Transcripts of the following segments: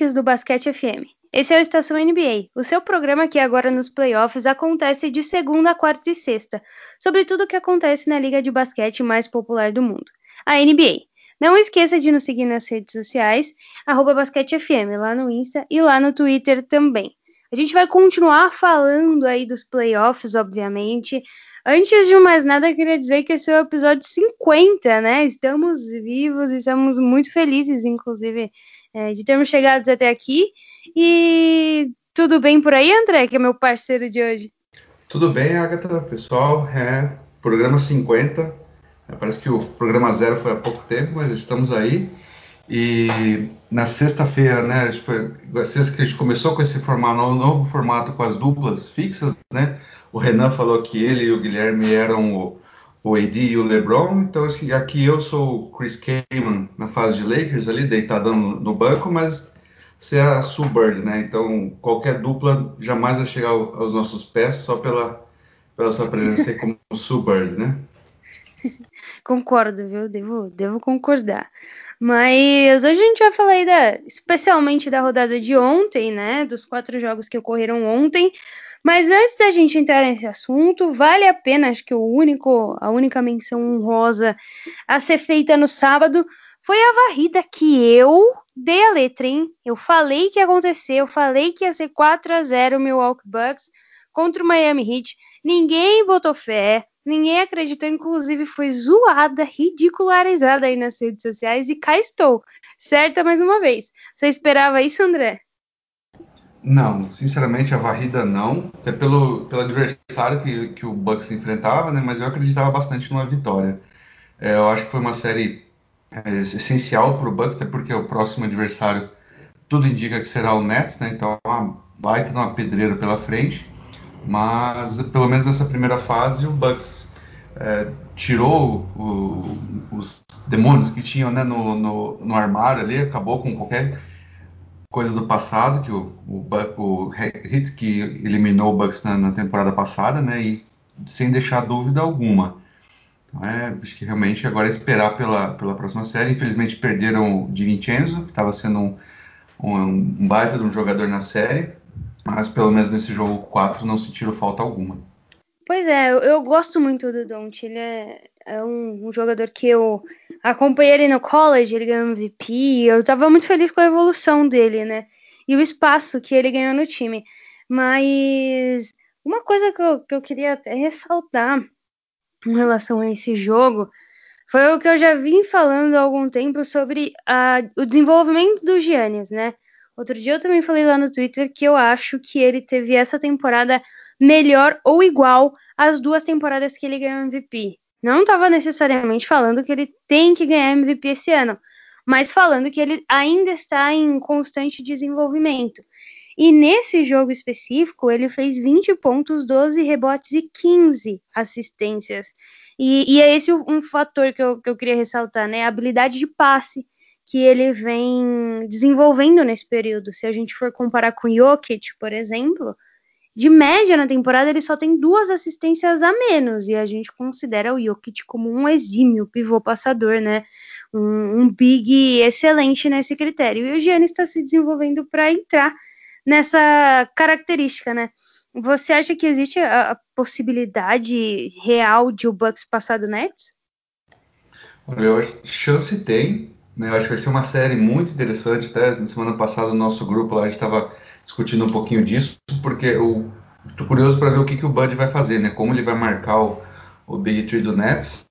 Ouvintes do Basquete FM. Esse é o Estação NBA, o seu programa que agora nos playoffs acontece de segunda, quarta e sexta, sobre tudo o que acontece na liga de basquete mais popular do mundo, a NBA. Não esqueça de nos seguir nas redes sociais, basquetefm, lá no Insta e lá no Twitter também. A gente vai continuar falando aí dos playoffs, obviamente. Antes de mais nada, queria dizer que esse é o episódio 50, né? Estamos vivos e estamos muito felizes, inclusive, é, de termos chegado até aqui. E tudo bem por aí, André, que é meu parceiro de hoje? Tudo bem, Agatha, pessoal. É programa 50. É, parece que o programa zero foi há pouco tempo, mas estamos aí. E na sexta-feira, né, tipo, sexta que a gente começou com esse formato, novo formato com as duplas fixas, né? O Renan falou que ele e o Guilherme eram o, o AD e o LeBron, então aqui eu sou o Chris Kaman na fase de Lakers ali, deitadão no, no banco, mas você é a Sue Bird, né? Então qualquer dupla jamais vai chegar aos nossos pés só pela, pela sua presença como Sue Bird, né? Concordo, viu? Devo, devo concordar. Mas hoje a gente vai falar aí da, especialmente da rodada de ontem, né? Dos quatro jogos que ocorreram ontem. Mas antes da gente entrar nesse assunto, vale a pena, acho que o único, a única menção honrosa a ser feita no sábado foi a varrida que eu dei a letra, hein? Eu falei que ia acontecer, eu falei que ia ser 4 a 0 Milwaukee Bucks contra o Miami Heat. Ninguém botou fé. Ninguém acreditou, inclusive foi zoada, ridicularizada aí nas redes sociais e cá estou, certa mais uma vez. Você esperava isso, André? Não, sinceramente a varrida não, até pelo, pelo adversário que, que o Bucks enfrentava, né? Mas eu acreditava bastante numa vitória. É, eu acho que foi uma série é, essencial para o Bucks, até porque o próximo adversário tudo indica que será o Nets, né? Então é uma baita uma pedreira pela frente. Mas pelo menos nessa primeira fase o Bucks é, tirou o, os demônios que tinham né, no, no, no, armário ali, acabou com qualquer coisa do passado, que o, o, o Hit que eliminou o Bucks na, na, temporada passada, né, e sem deixar dúvida alguma. Então, é, acho que realmente agora é esperar pela, pela próxima série. Infelizmente perderam o Di Vincenzo, que estava sendo um, um, um baita de um jogador na série, mas pelo menos nesse jogo 4 não sentiram falta alguma. Pois é, eu, eu gosto muito do Don't. Ele é, é um, um, jogador que eu acompanhei ele no college, ele ganhou MVP. Eu estava muito feliz com a evolução dele, né? E o espaço que ele ganhou no time. Mas uma coisa que eu, que eu queria até ressaltar em relação a esse jogo foi o que eu já vim falando há algum tempo sobre a, o desenvolvimento do Giannis, né? Outro dia eu também falei lá no Twitter que eu acho que ele teve essa temporada melhor ou igual às duas temporadas que ele ganhou MVP. Não estava necessariamente falando que ele tem que ganhar MVP esse ano, mas falando que ele ainda está em constante desenvolvimento. E nesse jogo específico, ele fez 20 pontos, 12 rebotes e 15 assistências. E, e é esse um fator que eu, que eu queria ressaltar, né? A habilidade de passe que ele vem desenvolvendo nesse período. Se a gente for comparar com Jokic, por exemplo, de média na temporada ele só tem duas assistências a menos e a gente considera o Jokic como um exímio pivô passador, né? Um, um big excelente nesse critério. E o Giannis está se desenvolvendo para entrar nessa característica, né? Você acha que existe a, possibilidade real de o Bucks passar do Nets? Olha, eu acho chance tem, né? Eu acho que vai ser uma série muito interessante. Até na semana passada, no nosso grupo lá, a gente estava discutindo um pouquinho disso, porque eu estou curioso para ver o que, que o Bud vai fazer, né? Como ele vai marcar o, o Big Tree do Nets.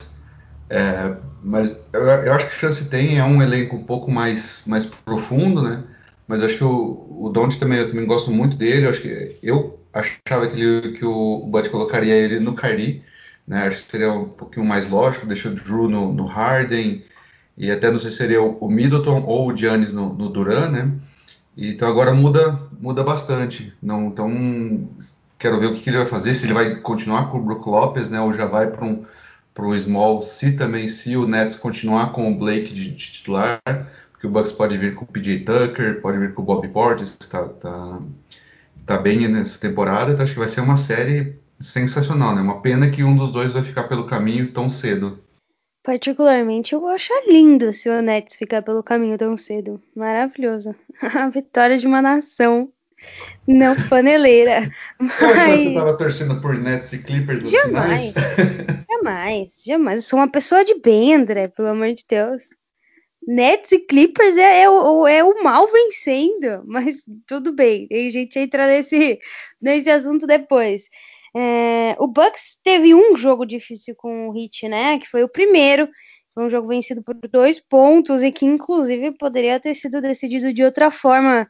É, mas eu, eu, acho que chance tem, é um elenco um pouco mais, mais profundo, né? Mas acho que o, o Don't também, eu também gosto muito dele. Eu acho que eu achava que, ele, que o Bud colocaria ele no Kyrie, né? Acho que seria um pouquinho mais lógico, deixa o Drew no, no Harden, e até não sei se seria o Middleton ou o Giannis no, no Duran, né? Então agora muda, muda bastante. Não, então quero ver o que, que, ele vai fazer, se ele vai continuar com o Brook Lopes, né? Ou já vai para um para um small, se também se o Nets continuar com o Blake de, de, titular, porque o Bucks pode vir com o PJ Tucker, pode vir com o Bobby Portis, está tá, tá bem nessa temporada, então acho que vai ser uma série sensacional, né? Uma pena que um dos dois vai ficar pelo caminho tão cedo. Particularmente, eu vou achar lindo se o Nets ficar pelo caminho tão cedo. Maravilhoso. A vitória de uma nação não paneleira. Mas... Achava que você estava torcendo por Nets e Clippers nos jamais. Jamais, jamais. Eu sou uma pessoa de bem, André, pelo amor de Deus. Nets e Clippers é, é, o, é o mal vencendo, mas tudo bem. A gente entra nesse, nesse assunto depois. É, o Bucks teve um jogo difícil com o Heat, né? Que foi o primeiro. Foi um jogo vencido por dois pontos e que, inclusive, poderia ter sido decidido de outra forma,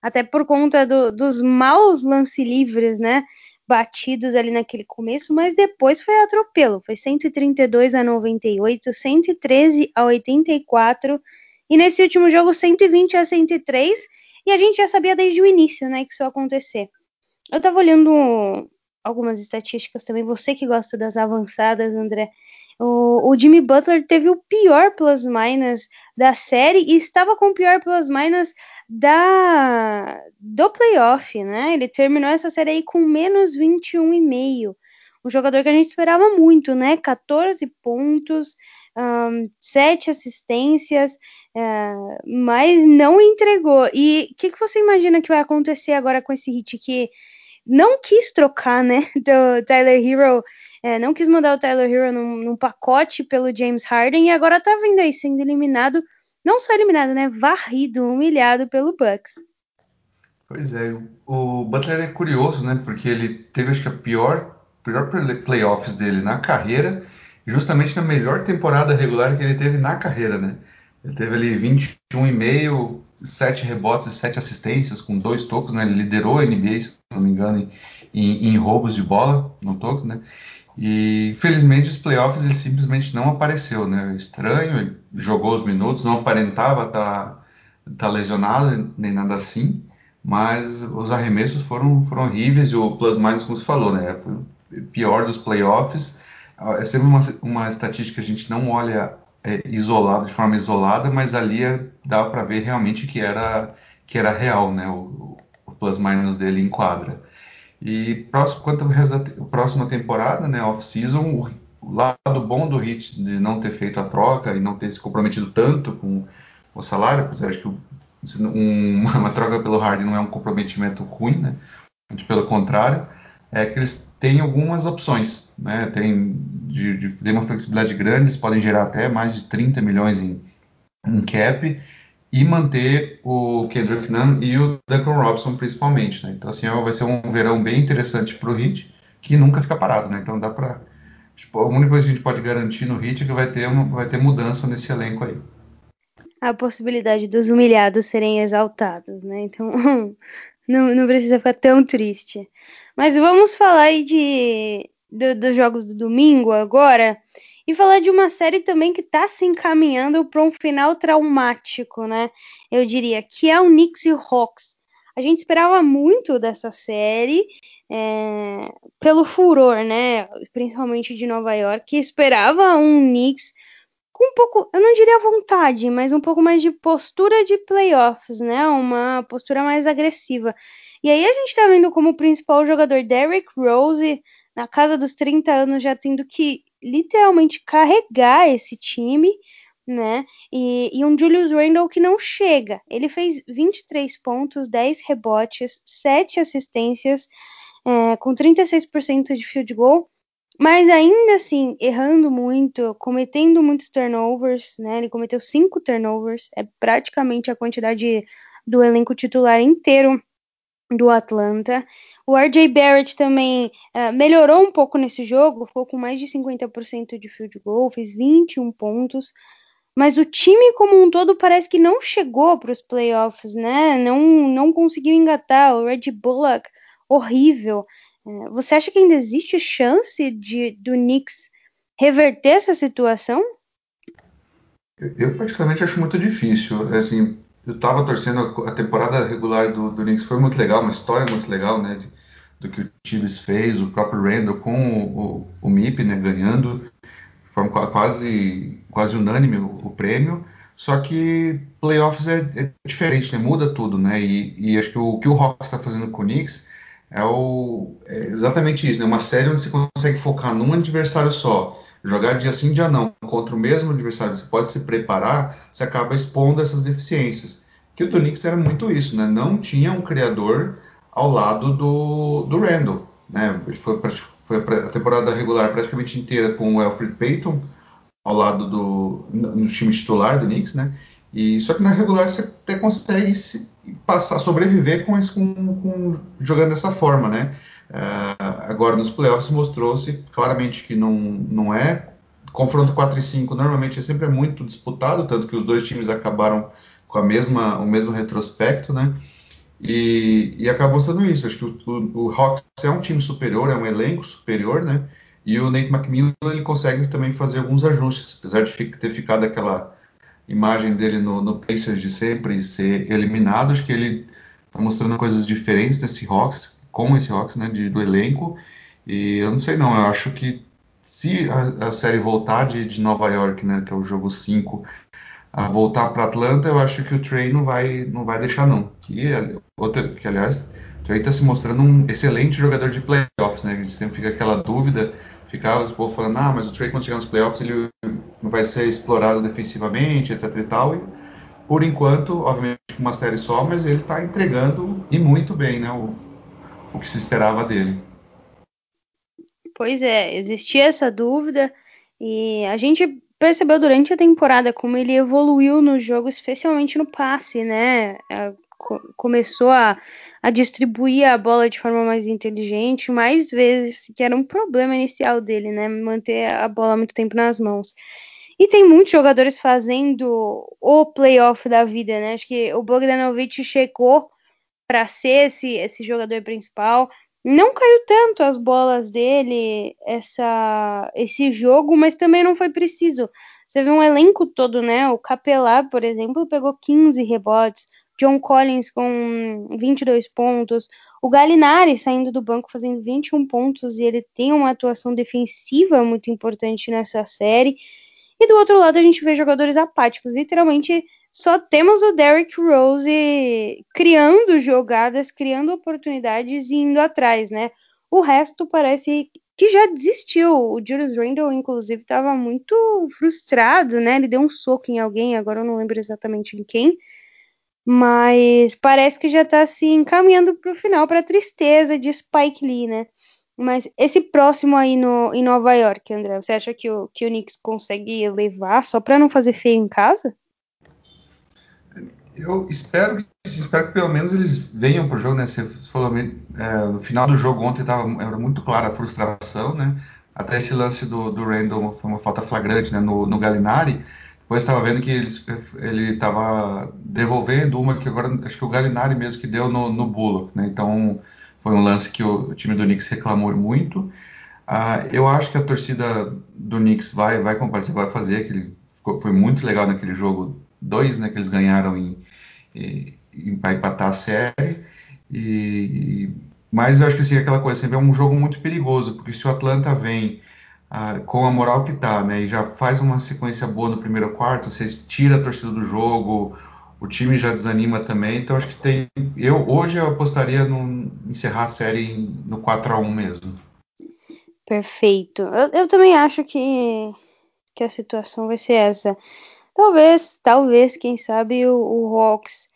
até por conta do, dos maus lance livres, né? Batidos ali naquele começo, mas depois foi atropelo. Foi 132 a 98, 113 a 84 e nesse último jogo 120 a 103. E a gente já sabia desde o início, né, que isso ia acontecer. Eu tava olhando algumas estatísticas também. Você que gosta das avançadas, André. O, o Jimmy Butler teve o pior plus-minus da série e estava com o pior plus-minus da, do playoff, né? Ele terminou essa série aí com menos 21,5. Um jogador que a gente esperava muito, né? 14 pontos, um, 7 assistências, uh, mas não entregou. E o que, que você imagina que vai acontecer agora com esse hit que não quis trocar, né, do Tyler Hero, é, não quis mandar o Tyler Hero num, num, pacote pelo James Harden e agora tá vindo aí sendo eliminado, não só eliminado, né, varrido, humilhado pelo Bucks. Pois é, o Butler é curioso, né, porque ele teve acho que a pior, pior playoffs dele na carreira, justamente na melhor temporada regular que ele teve na carreira, né. Ele teve ali 21,5 sete rebotes e sete assistências com dois tocos, né? Ele liderou a NBA, se não me engano, em, em roubos de bola no toco, né? E felizmente os playoffs ele simplesmente não apareceu, né? Estranho, ele jogou os minutos, não aparentava estar tá, tá lesionado nem nada assim, mas os arremessos foram, foram horríveis e o plus minus, como você falou, né? Foi o pior dos playoffs. É sempre uma, uma estatística que a gente não olha é, isolado, de forma isolada, mas ali é, dava para ver realmente que era, que era real, né? O, o plus-minus dele em quadra. E próximo, quanto à próxima temporada, né, off-season, o lado bom do Hit de não ter feito a troca e não ter se comprometido tanto com o salário, apesar de que um, uma troca pelo Harden não é um comprometimento ruim, né? Pelo contrário, é que eles têm algumas opções, né? Tem, de, de, tem uma flexibilidade grande, eles podem gerar até mais de 30 milhões em, em cap e manter o Kendrick Nunn e o Duncan Robinson principalmente, né? Então assim vai ser um verão bem interessante para o Heat que nunca fica parado, né? Então dá para tipo, a única coisa que a gente pode garantir no Heat é que vai ter uma, vai ter mudança nesse elenco aí. A possibilidade dos humilhados serem exaltados, né? Então não, não precisa ficar tão triste. Mas vamos falar aí de, do, dos jogos do domingo agora e falar de uma série também que está se encaminhando para um final traumático, né? Eu diria que é o Knicks e Hawks. A gente esperava muito dessa série é, pelo furor, né? Principalmente de Nova York, que esperava um Knicks com um pouco, eu não diria vontade, mas um pouco mais de postura de playoffs, né? Uma postura mais agressiva. E aí a gente tá vendo como principal jogador Derrick Rose, na casa dos 30 anos, já tendo que literalmente carregar esse time, né? E, e um Julius Randle que não chega. Ele fez 23 pontos, 10 rebotes, 7 assistências, é, com 36% de field goal mas ainda assim, errando muito, cometendo muitos turnovers, né? Ele cometeu cinco turnovers, é praticamente a quantidade do elenco titular inteiro do Atlanta. O RJ Barrett também uh, melhorou um pouco nesse jogo, ficou com mais de 50% de field goal, fez 21 pontos. Mas o time como um todo parece que não chegou para os playoffs, né? Não, não conseguiu engatar. O Red Bullock, horrível. Uh, você acha que ainda existe chance de do Knicks reverter essa situação? Eu particularmente acho muito difícil. Assim, eu estava torcendo a temporada regular do, do Knicks foi muito legal, uma história muito legal, né? De, do que o Tibbs fez, o próprio Randall com o, o, o MIP, né? Ganhando forma quase, quase unânime o, o prêmio. Só que playoffs é, é, diferente, né? Muda tudo, né? E, e acho que o, que o Hawks está fazendo com o Knicks é, o, é exatamente isso, né? Uma série onde você consegue focar num adversário só, jogar dia sim, dia não, contra o mesmo adversário, você pode se preparar, você acaba expondo essas deficiências. Que o do Knicks era muito isso, né? Não tinha um criador ao lado do, do Randall, né? Foi, foi a temporada regular praticamente inteira com o Alfred Payton ao lado do no time titular do Knicks, né? E só que na regular você até consegue se, passar, sobreviver com, esse, com, com jogando dessa forma, né? Uh, agora nos playoffs mostrou-se claramente que não, não é. Confronto 4 e 5 normalmente é sempre muito disputado, tanto que os dois times acabaram com a mesma, o mesmo retrospecto, né? E, e acabou sendo isso. Acho que o, o, o, Hawks é um time superior, é um elenco superior, né? E o Nate McMillan ele consegue também fazer alguns ajustes, apesar de ter ficado aquela imagem dele no, no Pacers de sempre ser eliminado, acho que ele está mostrando coisas diferentes desse Hawks, com esse Hawks, né, de, do elenco. E eu não sei não, eu acho que se a, a série voltar de, de, Nova York, né, que é o jogo 5, a voltar para Atlanta, eu acho que o Trey não vai, não vai deixar não. Que, outra, que aliás, o Trey está se mostrando um excelente jogador de playoffs, né? A gente sempre fica aquela dúvida, ficava o povo falando, ah, mas o Trey quando chegar nos playoffs ele vai ser explorado defensivamente, etc e tal. E, por enquanto, obviamente uma série só, mas ele está entregando e muito bem, né? O, o que se esperava dele. Pois é, existia essa dúvida e a gente percebeu durante a temporada como ele evoluiu no jogo, especialmente no passe, né? É, começou a, a distribuir a bola de forma mais inteligente, mais vezes, que era um problema inicial dele, né? Manter a bola muito tempo nas mãos. E tem muitos jogadores fazendo o playoff da vida, né? Acho que o Bogdanovich chegou para ser esse, esse jogador principal. Não caiu tanto as bolas dele essa, esse jogo, mas também não foi preciso. Você vê um elenco todo, né? O Capelá, por exemplo, pegou 15 rebotes. John Collins com 22 pontos. O Galinari saindo do banco fazendo 21 pontos e ele tem uma atuação defensiva muito importante nessa série. E do outro lado a gente vê jogadores apáticos, literalmente só temos o Derrick Rose criando jogadas, criando oportunidades e indo atrás, né? O resto parece que já desistiu. O Julius Randle, inclusive, estava muito frustrado, né? Ele deu um soco em alguém, agora eu não lembro exatamente em quem. Mas parece que já está se encaminhando para o final, para a tristeza de Spike Lee, né? Mas esse próximo aí no, em Nova York, André, você acha que o, que o Knicks consegue levar só para não fazer feio em casa? Eu espero que, espero que pelo menos eles venham pro jogo, né? Você falou, é, no final do jogo ontem tava, era muito clara a frustração, né? Até esse lance do, do Randall foi uma falta flagrante né? no, no Galinari. Depois estava vendo que ele estava devolvendo uma que agora acho que o Galinari mesmo que deu no, no Bullock, né? Então foi um lance que o, o time do Knicks reclamou muito. Uh, eu acho que a torcida do Knicks vai vai comparecer, vai fazer aquele foi muito legal naquele jogo dois, né, que eles ganharam em, em para empatar a série. E, mas eu acho que assim, aquela coisa sempre é um jogo muito perigoso, porque se o Atlanta vem ah, com a moral que tá, né, e já faz uma sequência boa no primeiro quarto, você tira a torcida do jogo, o time já desanima também, então acho que tem. Eu hoje eu apostaria no encerrar a série no 4 a 1 mesmo. Perfeito. Eu, eu também acho que, que a situação vai ser essa. Talvez, talvez, quem sabe o, o Hawks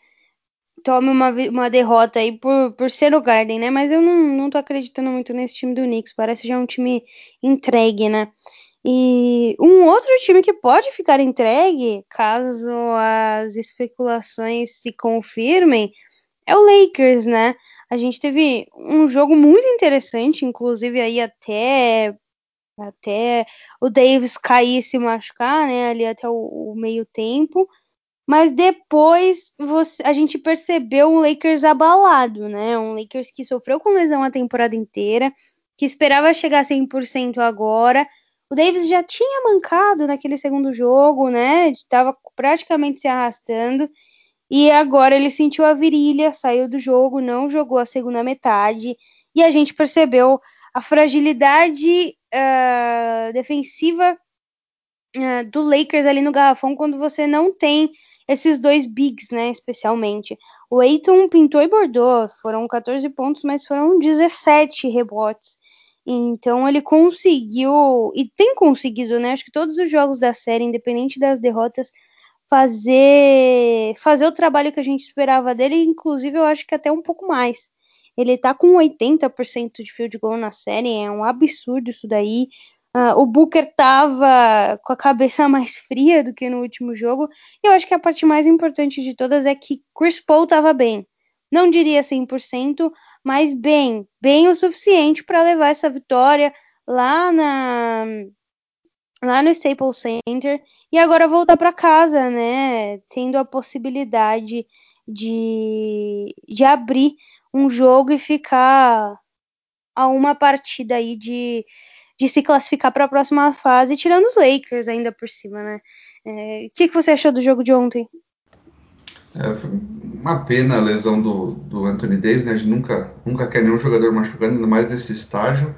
tome uma, uma derrota aí por, por ser o Garden, né? Mas eu não, não tô acreditando muito nesse time do Knicks. Parece já um time entregue, né? E um outro time que pode ficar entregue, caso as especulações se confirmem, é o Lakers, né? A gente teve um jogo muito interessante, inclusive aí até até o Davis cair e se machucar, né, ali até o, o meio tempo. Mas depois você, a gente percebeu um Lakers abalado, né? Um Lakers que sofreu com lesão a temporada inteira, que esperava chegar a 100% agora. O Davis já tinha mancado naquele segundo jogo, né? Estava praticamente se arrastando. E agora ele sentiu a virilha, saiu do jogo, não jogou a segunda metade. E a gente percebeu a fragilidade uh, defensiva uh, do Lakers ali no garrafão quando você não tem esses dois bigs, né, especialmente. O Aiton pintou e bordou, foram 14 pontos, mas foram 17 rebotes. Então ele conseguiu e tem conseguido, né? Acho que todos os jogos da série, independente das derrotas, fazer fazer o trabalho que a gente esperava dele, inclusive eu acho que até um pouco mais. Ele tá com 80% de field goal na série, é um absurdo isso daí. Uh, o Booker tava com a cabeça mais fria do que no último jogo. E eu acho que a parte mais importante de todas é que Chris Paul tava bem. Não diria 100%, mas bem, bem o suficiente para levar essa vitória lá na lá no Staples Center e agora voltar para casa, né? Tendo a possibilidade de, de abrir um jogo e ficar a uma partida aí de, de se classificar para a próxima fase, tirando os Lakers ainda por cima, né? É, o é, que, que você achou do jogo de ontem? É, uma pena a lesão do, do Anthony Davis, né? A gente nunca, nunca quer nenhum jogador machucando, ainda mais nesse estágio,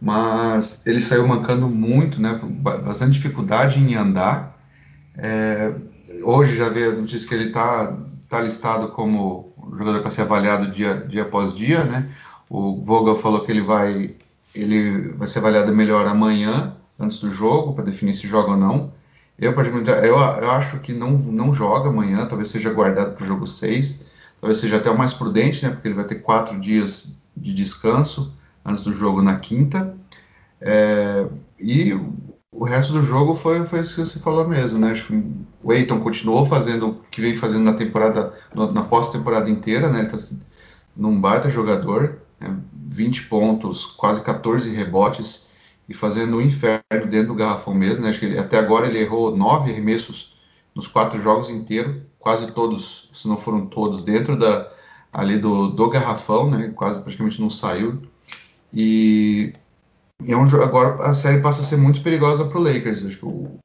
mas ele saiu mancando muito, né? Bastante dificuldade em andar. É, hoje já veio a notícia que ele está tá listado como jogador para ser avaliado dia, dia após dia, né? O Vogel falou que ele vai, ele vai ser avaliado melhor amanhã, antes do jogo, para definir se joga ou não. Eu, eu, eu acho que não, não joga amanhã, talvez seja guardado para o jogo 6, talvez seja até o mais prudente, né? Porque ele vai ter quatro dias de descanso antes do jogo na quinta. É, e o resto do jogo foi, foi isso que você falou mesmo, né? Acho que o Eiton continuou fazendo o que vem fazendo na temporada, na pós-temporada inteira, né? Ele tá num baita jogador, né? 20 pontos, quase 14 rebotes e fazendo um inferno dentro do garrafão mesmo, né? Acho que ele, até agora ele errou nove arremessos nos quatro jogos inteiros, quase todos, se não foram todos, dentro da ali do, do garrafão, né? Quase praticamente não saiu. E e é um, agora a série passa a ser muito perigosa para o Lakers. Acho que o,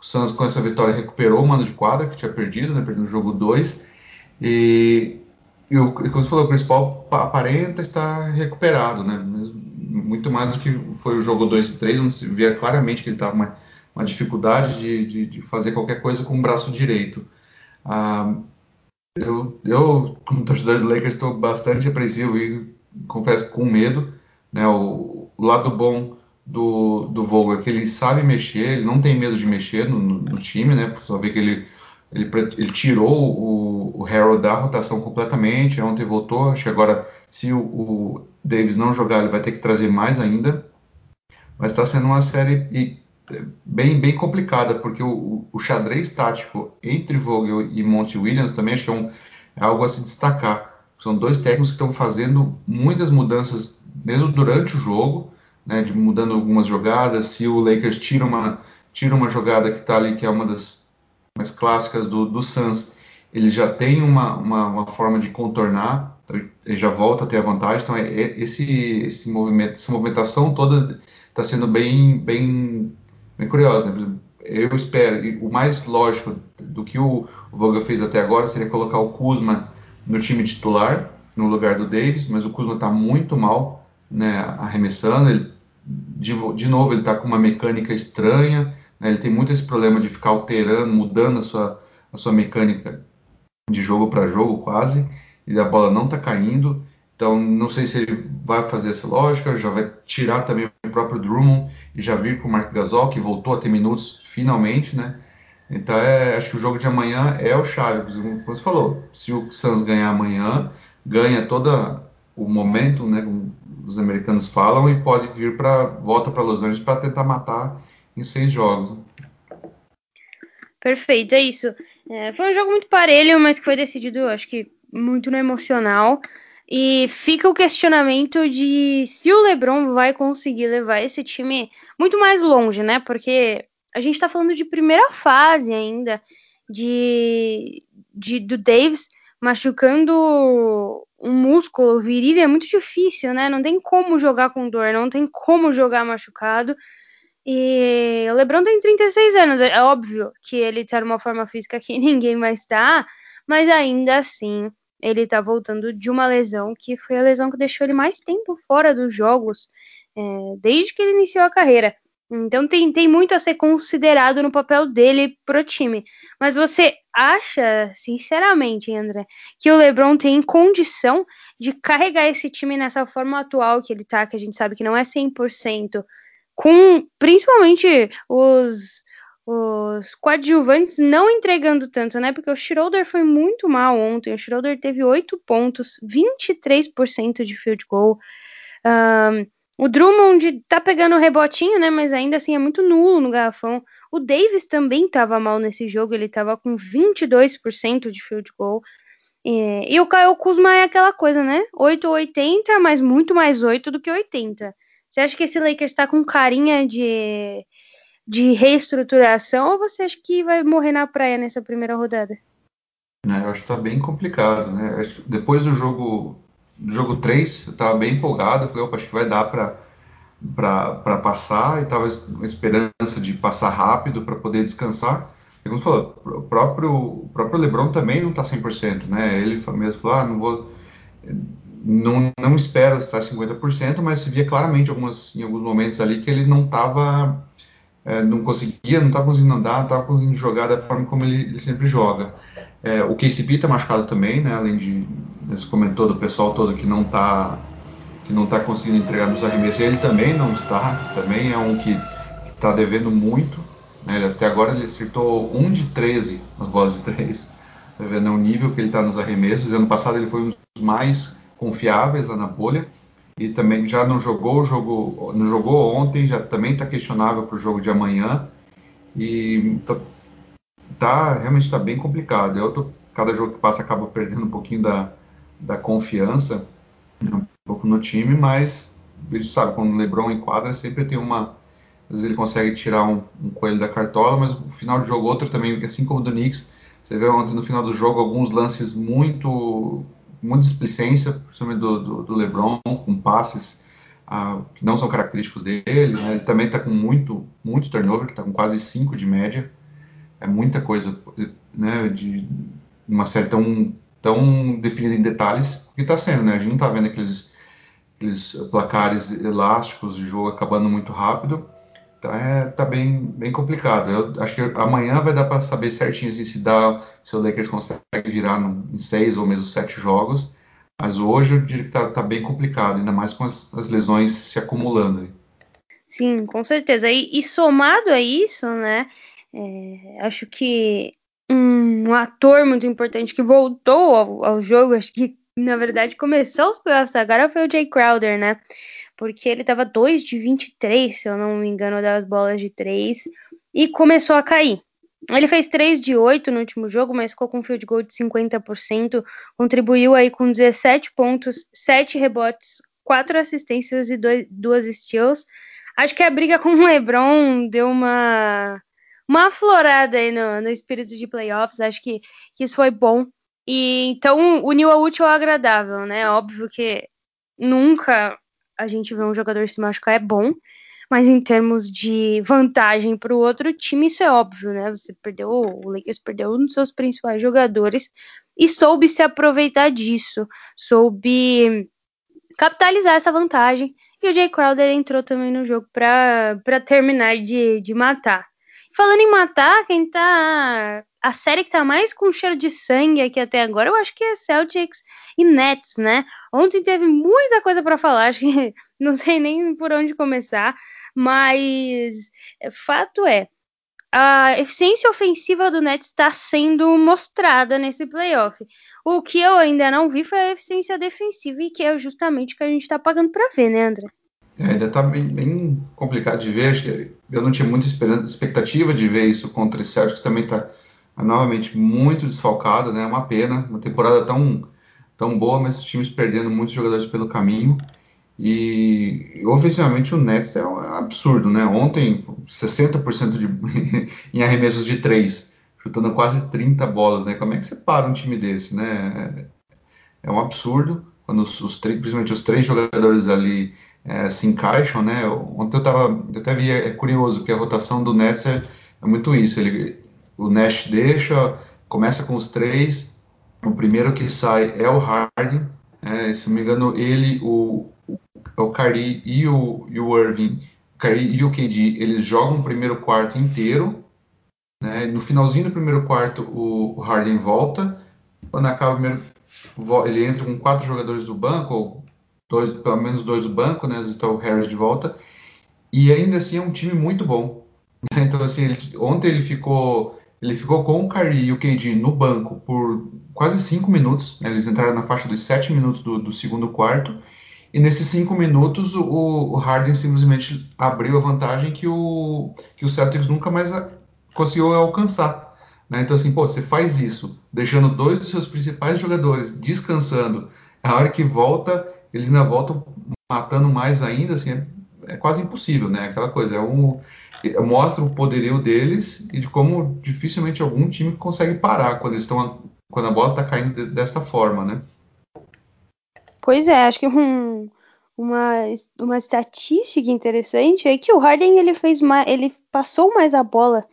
o Suns com essa vitória recuperou o mando de quadra que tinha perdido, né, perdendo o jogo 2. E, e, e como você falou, o Paul aparenta estar recuperado, né? muito mais do que foi o jogo 2 e 3, onde se via claramente que ele estava uma, uma dificuldade de, de, de, fazer qualquer coisa com o braço direito. Ah, eu, eu, como torcedor do Lakers, estou bastante apreensivo e confesso com medo. Né, o, o lado bom do, do é que ele sabe mexer, ele não tem medo de mexer no, no, time, né? Só ver que ele, ele, ele tirou o, o Harold da rotação completamente, ontem voltou, acho que agora, se o, o Davis não jogar, ele vai ter que trazer mais ainda. Mas está sendo uma série e, bem, bem complicada, porque o, o, xadrez tático entre Vogel e Monty Williams também acho que é, um, é algo a se destacar. São dois técnicos que estão fazendo muitas mudanças mesmo durante o jogo, né, de mudando algumas jogadas. Se o Lakers tira uma, tira uma jogada que está ali, que é uma das mais clássicas do, do Suns, eles já têm uma, uma, uma forma de contornar, então ele já volta a ter a vantagem. Então, é, é esse, esse movimento, essa movimentação toda está sendo bem, bem, bem curiosa. Né? Eu espero, o mais lógico do que o, o Vogel fez até agora seria colocar o Kuzma no time titular, no lugar do Davis, mas o Kuzma está muito mal né, arremessando. Ele, de, de novo, ele está com uma mecânica estranha. Né, ele tem muito esse problema de ficar alterando, mudando a sua, a sua mecânica de jogo para jogo, quase. E a bola não está caindo. Então, não sei se ele vai fazer essa lógica, já vai tirar também o próprio Drummond e já vir com o Mark Gasol, que voltou a ter minutos finalmente, né? Então, é, acho que o jogo de amanhã é o chave, como você falou. Se o Suns ganhar amanhã, ganha toda o momento, né, os americanos falam, e pode vir para volta para Los Angeles para tentar matar em seis jogos. Perfeito, é isso. É, foi um jogo muito parelho, mas que foi decidido, acho que muito no emocional. E fica o questionamento de se o LeBron vai conseguir levar esse time muito mais longe, né? Porque a gente está falando de primeira fase ainda de, de do Davis machucando um músculo viril é muito difícil, né? Não tem como jogar com dor, não tem como jogar machucado. E o LeBron tem 36 anos, é óbvio que ele tá numa forma física que ninguém mais tá, mas ainda assim ele tá voltando de uma lesão que foi a lesão que deixou ele mais tempo fora dos jogos é, desde que ele iniciou a carreira. Então tem, tem muito a ser considerado no papel dele pro time. Mas você acha, sinceramente, André, que o LeBron tem condição de carregar esse time nessa forma atual que ele tá, que a gente sabe que não é 100%, com principalmente os os coadjuvantes não entregando tanto, né? Porque o Schroeder foi muito mal ontem. O Schroeder teve 8 pontos, 23% de field goal. Um, o Drummond tá pegando o rebotinho, né? Mas ainda assim é muito nulo no garrafão. O Davis também estava mal nesse jogo, ele estava com 22% de field goal. E, e o Kyle Kuzma é aquela coisa, né? 8,80, mas muito mais 8 do que 80. Você acha que esse Lakers está com carinha de de reestruturação ou você acha que vai morrer na praia nessa primeira rodada? É, eu acho que está bem complicado, né? depois do jogo do jogo 3, eu estava bem empolgado, falei, opa, acho que vai dar para passar, e tava uma esperança de passar rápido para poder descansar. E como falou, o próprio, o próprio LeBron também não está 100%, né? Ele mesmo falou, ah, não vou não, não espero estar 50%, mas se via claramente algumas, em alguns momentos ali que ele não estava é, não conseguia, não estava conseguindo andar, não estava conseguindo jogar da forma como ele, ele sempre joga. É, o KCP está machucado também, né? Além de você comentou do pessoal todo que não está que não está conseguindo entregar nos arremessos, ele também não está, também é um que está devendo muito. Né? Até agora ele acertou 1 de 13 nas bolas de 3, tá vendo o nível que ele está nos arremessos. Ano passado ele foi um dos mais confiáveis lá na bolha e também já não jogou, jogou não jogou ontem, já também está questionável para o jogo de amanhã e tá, tá realmente está bem complicado. Eu tô, cada jogo que passa acaba perdendo um pouquinho da, da confiança né, um pouco no time, mas a gente sabe quando o LeBron enquadra sempre tem uma às vezes ele consegue tirar um, um coelho da cartola, mas no final do jogo outro também, assim como do Knicks, você vê ontem no final do jogo alguns lances muito muita displicência, principalmente do, do, do LeBron, com passes ah, que não são característicos dele. Né? Ele também está com muito, muito turnover, está com quase 5 de média. É muita coisa né, de uma série tão, tão definida em detalhes, que está sendo. Né? A gente não está vendo aqueles, aqueles placares elásticos de jogo acabando muito rápido. Então é, tá bem, bem complicado. Eu acho que amanhã vai dar para saber certinho assim, se dá, se o Lakers consegue virar no, em seis ou mesmo sete jogos. Mas hoje eu diria que tá, tá bem complicado, ainda mais com as, as lesões se acumulando. Sim, com certeza. E, e somado a isso, né? É, acho que um, um, ator muito importante que voltou ao, ao jogo, acho que na verdade começou os playoffs agora foi o Jay Crowder, né? Porque ele estava 2 de 23, se eu não me engano, das bolas de 3, e começou a cair. Ele fez 3 de 8 no último jogo, mas ficou com um field goal de 50%, contribuiu aí com 17 pontos, 7 rebotes, 4 assistências e 2 steals. Acho que a briga com o LeBron deu uma uma aflorada aí no, no espírito de playoffs, acho que, que isso foi bom. E então uniu a útil ao agradável, né? Óbvio que nunca a gente vê um jogador se machucar é bom, mas em termos de vantagem para o outro time, isso é óbvio, né? Você perdeu, o Lakers perdeu um dos seus principais jogadores e soube se aproveitar disso, soube capitalizar essa vantagem. E o Jay Crowder entrou também no jogo para terminar de, de matar. Falando em matar, quem tá. A série que tá mais com cheiro de sangue aqui até agora, eu acho que é Celtics e Nets, né? Ontem teve muita coisa para falar, acho que não sei nem por onde começar, mas fato é, a eficiência ofensiva do Nets está sendo mostrada nesse playoff. O que eu ainda não vi foi a eficiência defensiva, e que é justamente o que a gente está pagando para ver, né, André? É, ainda está bem, bem, complicado de ver. Eu não tinha muita expectativa de ver isso contra o Celtics, também está novamente muito desfalcado, né? Uma pena, uma temporada tão, tão boa, mas os times perdendo muitos jogadores pelo caminho. E ofensivamente o Nets é um absurdo, né? Ontem 60% de, em arremessos de três, chutando quase 30 bolas, né? Como é que você para um time desse, né? É, é um absurdo quando os, os principalmente os três jogadores ali é, se encaixam, né? Ontem eu tava, eu até vi, é curioso que a rotação do Nets é, é, muito isso. Ele, o Nash deixa, começa com os três. O primeiro que sai é o Harden. É, se não me engano, ele, o, o, o Curry e o, e o Irving. Kyrie e o KD, eles jogam o primeiro quarto inteiro, né? No finalzinho do primeiro quarto, o Harden volta. Quando acaba o primeiro, ele entra com quatro jogadores do banco, ou dois, pelo menos dois do banco, né? Está o Harris de volta. E ainda assim é um time muito bom. Então, assim, ele, ontem ele ficou, ele ficou com o Kyrie e o KD no banco por quase cinco minutos. Né? Eles entraram na faixa dos sete minutos do, do segundo quarto. E nesses cinco minutos, o, o, Harden simplesmente abriu a vantagem que o, que o Celtics nunca mais conseguiu alcançar. Né? Então, assim, pô, você faz isso, deixando dois dos seus principais jogadores descansando. A hora que volta, eles ainda voltam matando mais ainda, assim, é, é quase impossível, né? Aquela coisa, é um, mostra o poderio deles e de como dificilmente algum time consegue parar quando estão quando a bola está caindo dessa forma, né? Pois é, acho que um, uma, uma estatística interessante é que o Harden ele fez mais, ele passou mais a bola,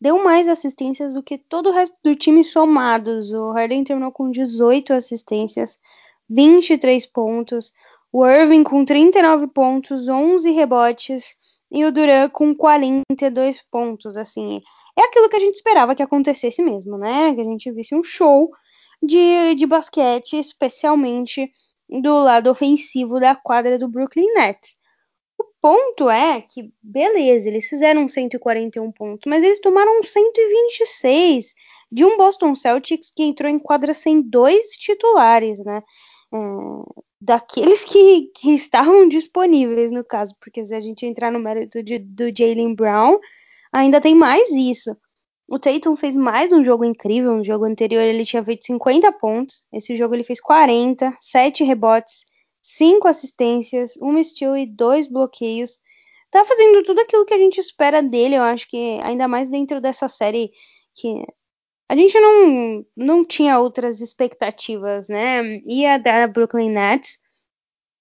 deu mais assistências do que todo o resto do time somados. O Harden terminou com 18 assistências, 23 pontos, o Irving com 39 pontos, 11 rebotes e o Duran com 42 pontos, assim. É aquilo que a gente esperava que acontecesse mesmo, né? Que a gente visse um show de, de basquete, especialmente do lado ofensivo da quadra do Brooklyn Nets. O ponto é que, beleza, eles fizeram 141 pontos, mas eles tomaram 126 de um Boston Celtics que entrou em quadra sem dois titulares, né? É, daqueles que, que, estavam disponíveis, no caso, porque se a gente entrar no mérito de, do Jalen Brown, ainda tem mais isso. O Tatum fez mais um jogo incrível. No jogo anterior ele tinha feito 50 pontos. Esse jogo ele fez 40, 7 rebotes, 5 assistências, 1 steal e 2 bloqueios. Tá fazendo tudo aquilo que a gente espera dele. Eu acho que ainda mais dentro dessa série que a gente não, não tinha outras expectativas, né? Ia da Brooklyn Nets,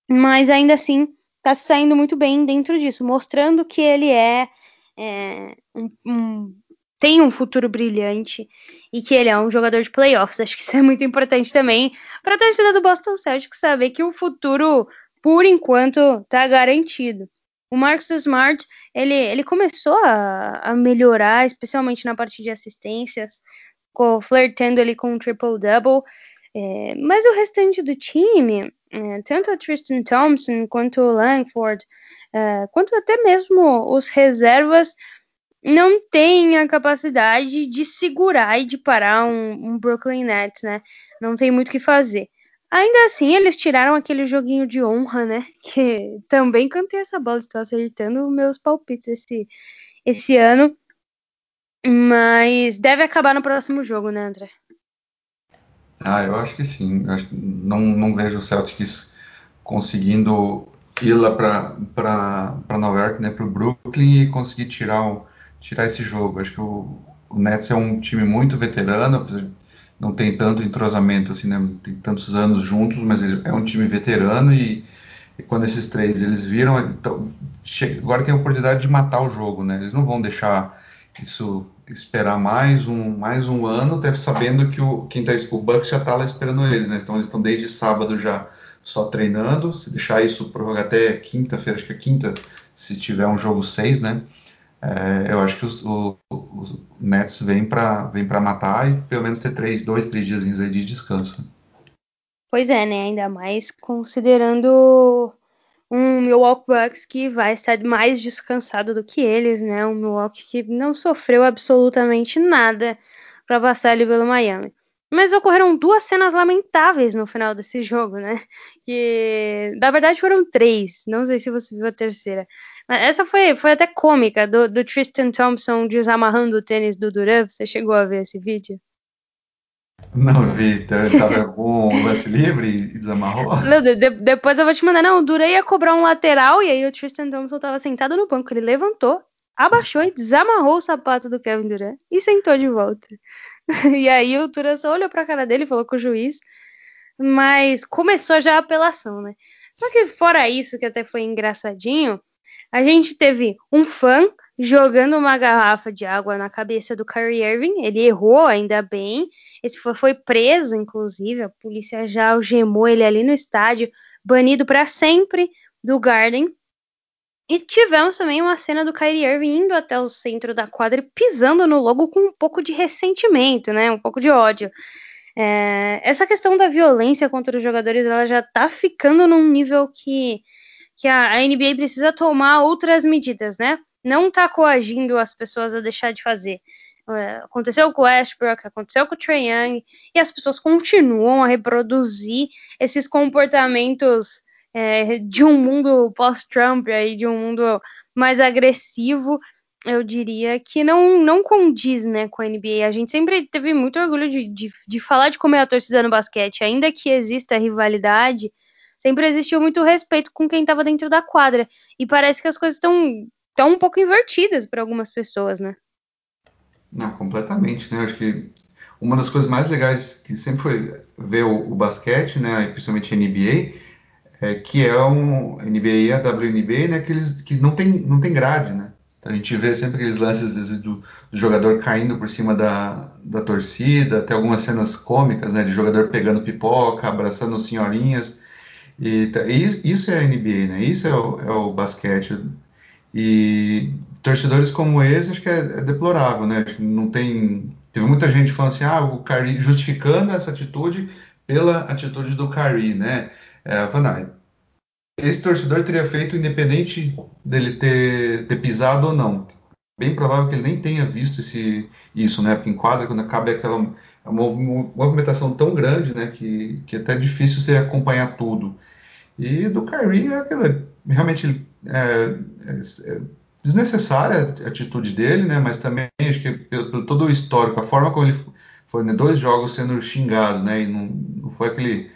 mas ainda assim tá saindo muito bem dentro disso, mostrando que ele é, é um, um tem um futuro brilhante e que ele é um jogador de playoffs. Acho que isso é muito importante também para a torcida do Boston Celtics saber que o futuro, por enquanto, está garantido. O Marcus Smart, ele, ele começou a, a melhorar, especialmente na parte de assistências, flertando ali com um triple-double. É, mas o restante do time, é, tanto o Tristan Thompson quanto o Langford, é, quanto até mesmo os reservas, não tem a capacidade de segurar e de parar um, um Brooklyn Nets, né? Não tem muito o que fazer. Ainda assim, eles tiraram aquele joguinho de honra, né? Que também cantei essa bola, estou acertando meus palpites esse, esse ano. Mas deve acabar no próximo jogo, né, André? Ah, eu acho que sim. Acho não, não vejo o Celtics conseguindo ir lá para Nova York, né, para o Brooklyn e conseguir tirar o tirar esse jogo. Acho que o, o Nets é um time muito veterano, não tem tanto entrosamento, assim, né? tem tantos anos juntos, mas ele é um time veterano e, e quando esses três eles viram, então, agora tem a oportunidade de matar o jogo, né? Eles não vão deixar isso esperar mais um mais um ano, até sabendo que o quem tá, o Bucks já está lá esperando eles, né? Então eles estão desde sábado já só treinando. Se deixar isso prorrogar até quinta-feira, acho que é quinta, se tiver um jogo 6, né? É, eu acho que os, o, os Nets vêm para vem matar e pelo menos ter três, dois, três dias aí de descanso. Pois é, né? Ainda mais considerando um Milwaukee Bucks que vai estar mais descansado do que eles, né? Um Milwaukee que não sofreu absolutamente nada para passar ali pelo Miami. Mas ocorreram duas cenas lamentáveis no final desse jogo, né? Que na verdade foram três. Não sei se você viu a terceira. Essa foi, foi até cômica, do, do Tristan Thompson desamarrando o tênis do Duran. Você chegou a ver esse vídeo? Não vi, tava com o lance livre e desamarrou? Não, de, depois eu vou te mandar. Não, o Duran ia cobrar um lateral e aí o Tristan Thompson tava sentado no banco. Ele levantou, abaixou e desamarrou o sapato do Kevin Durant e sentou de volta. E aí o Tura só olhou pra cara dele e falou com o juiz. Mas começou já a apelação, né? Só que fora isso, que até foi engraçadinho, a gente teve um fã jogando uma garrafa de água na cabeça do Kyrie Irving. Ele errou, ainda bem. Esse foi, foi preso, inclusive. A polícia já algemou ele ali no estádio, banido para sempre do Garden. E tivemos também uma cena do Kyrie Irving indo até o centro da quadra e pisando no logo com um pouco de ressentimento, né? Um pouco de ódio. É, essa questão da violência contra os jogadores, ela já tá ficando num nível que, que a, a NBA precisa tomar outras medidas, né? Não tá coagindo as pessoas a deixar de fazer. É, aconteceu com o Westbrook, aconteceu com o Trae Young, e as pessoas continuam a reproduzir esses comportamentos é, de um mundo pós-Trump, aí, de um mundo mais agressivo, eu diria que não, não condiz né, com a NBA. A gente sempre teve muito orgulho de, de, de falar de como é a torcida no basquete, ainda que exista rivalidade, sempre existiu muito respeito com quem estava dentro da quadra. E parece que as coisas estão tão um pouco invertidas para algumas pessoas, né? Não, completamente, né? Acho que uma das coisas mais legais que sempre foi ver o, o basquete, né, principalmente NBA, é, que é um NBA e a WNBA, né, que, eles, que não tem não tem grade, né? Então, a gente vê sempre aqueles lances vezes, do, do, jogador caindo por cima da, da torcida, até algumas cenas cômicas, né, de jogador pegando pipoca, abraçando senhorinhas. E, e isso é a NBA, né? Isso é o, é o basquete. E torcedores como esse, acho que é, é deplorável, né? Acho que não tem. Teve muita gente falando assim, ah, o Curry justificando essa atitude pela atitude do Curry, né? É, falando, ah, esse torcedor teria feito independente dele ter, ter pisado ou não. Bem provável que ele nem tenha visto esse, isso, né? Porque em quadra, quando acaba é aquela é uma movimentação tão grande, né? Que, que é até difícil você acompanhar tudo. E do Kyrie é aquela, realmente é, é, é desnecessária a atitude dele, né? Mas também acho que pelo, todo o histórico, a forma como ele foi né, dois jogos sendo xingado, né? E não, não foi aquele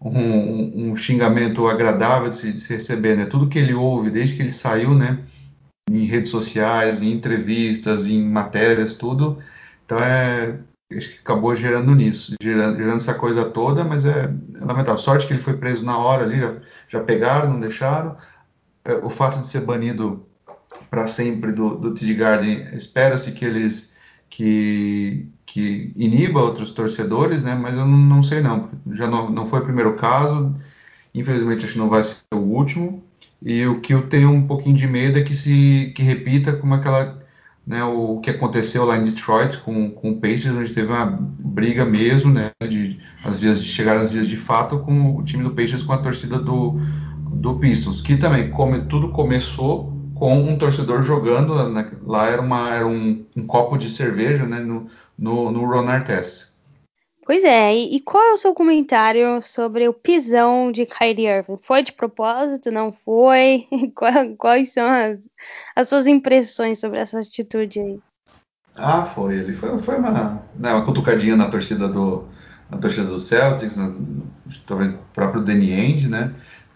um, um, xingamento agradável de se, de se, receber, né? Tudo que ele ouve desde que ele saiu, né? Em redes sociais, em entrevistas, em matérias, tudo. Então é acho que acabou gerando nisso, gerando, gerando essa coisa toda, mas é, é, lamentável. Sorte que ele foi preso na hora ali, já, já pegaram, não deixaram. É, o fato de ser banido para sempre do, do TD Garden, espera-se que eles que, que iniba outros torcedores, né? Mas eu não, não sei não, já não, não foi o primeiro caso, infelizmente acho que não vai ser o último. E o que eu tenho um pouquinho de medo é que se que repita como aquela né, o que aconteceu lá em Detroit com, com o Pacers, onde teve uma briga mesmo, né, de às vezes de chegar às vezes de fato com o time do Pacers com a torcida do, do Pistons, que também como tudo começou com um torcedor jogando, lá era, uma, era um, um copo de cerveja né, no, no, no Ron Artest. Pois é, e, e, qual é o seu comentário sobre o pisão de Kyrie Irving? Foi de propósito, não foi? Quais são as, as suas impressões sobre essa atitude aí? Ah, foi. Ele foi, foi uma, né, uma cutucadinha na torcida do, na torcida do Celtics, na, talvez o próprio Danny Ainge, né?